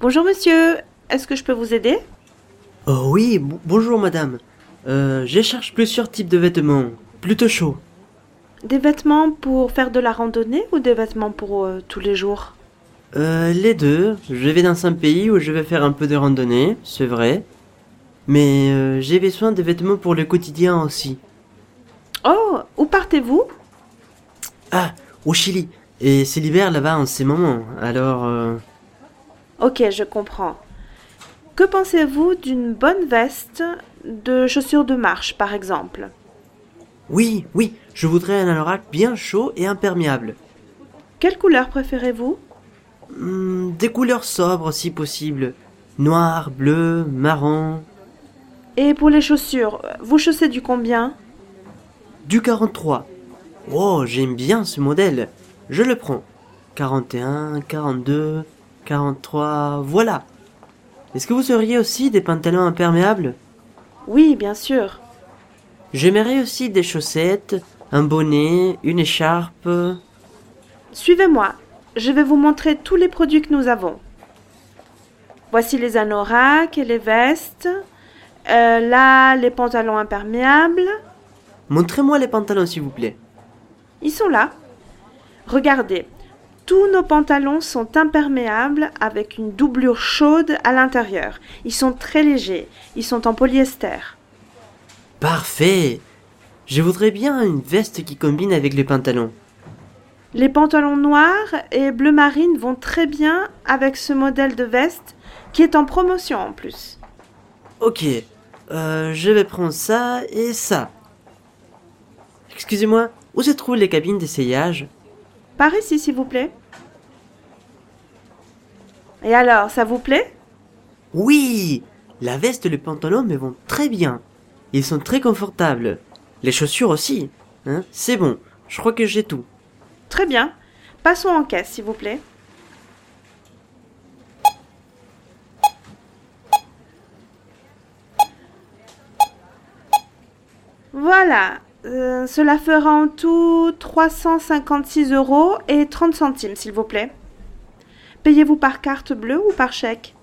Bonjour monsieur, est-ce que je peux vous aider? Oh oui, bonjour madame. Euh, je cherche plusieurs types de vêtements, plutôt chauds. Des vêtements pour faire de la randonnée ou des vêtements pour euh, tous les jours? Euh, les deux. Je vais dans un pays où je vais faire un peu de randonnée, c'est vrai. Mais euh, j'ai besoin de vêtements pour le quotidien aussi. Oh, où partez-vous? Ah, au Chili. Et c'est l'hiver là-bas en ces moments. Alors, Ok, je comprends. Que pensez-vous d'une bonne veste de chaussures de marche, par exemple? Oui, oui, je voudrais un anorak bien chaud et imperméable. Quelle couleur préférez-vous? Hmm, des couleurs sobres si possible. Noir, bleu, marron. Et pour les chaussures, vous chaussez du combien? Du 43. Oh, j'aime bien ce modèle. Je le prends. 41, 42, 43, voilà. Est-ce que vous auriez aussi des pantalons imperméables? Oui, bien sûr. J'aimerais aussi des chaussettes, un bonnet, une écharpe. Suivez-moi. Je vais vous montrer tous les produits que nous avons. Voici les anoraks et les vestes. Euh, là, les pantalons imperméables. Montrez-moi les pantalons s'il vous plaît. Ils sont là. Regardez. Tous nos pantalons sont imperméables avec une doublure chaude à l'intérieur. Ils sont très légers. Ils sont en polyester. Parfait. Je voudrais bien une veste qui combine avec les pantalons. Les pantalons noirs et bleu marine vont très bien avec ce modèle de veste qui est en promotion en plus. Ok, euh, je vais prendre ça et ça. Excusez-moi, où se trouvent les cabines d'essayage? Par ici, s'il vous plaît. Et alors, ça vous plaît? Oui La veste et le pantalon me vont très bien. Ils sont très confortables. Les chaussures aussi. Hein? C'est bon, je crois que j'ai tout. Très bien. Passons en caisse, s'il vous plaît. Voilà. Euh, cela fera en tout 356 euros et 30 centimes, s'il vous plaît. Payez-vous par carte bleue ou par chèque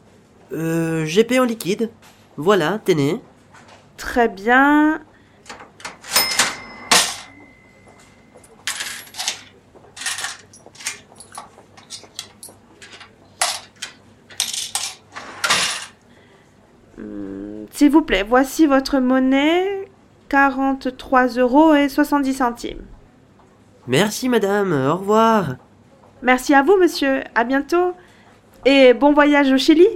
Euh, j'ai payé en liquide. Voilà, tenez. Très bien. Hmm, S'il vous plaît, voici votre monnaie. 43 euros et 70 centimes. Merci madame, au revoir. Merci à vous, monsieur. À bientôt. Et bon voyage au Chili.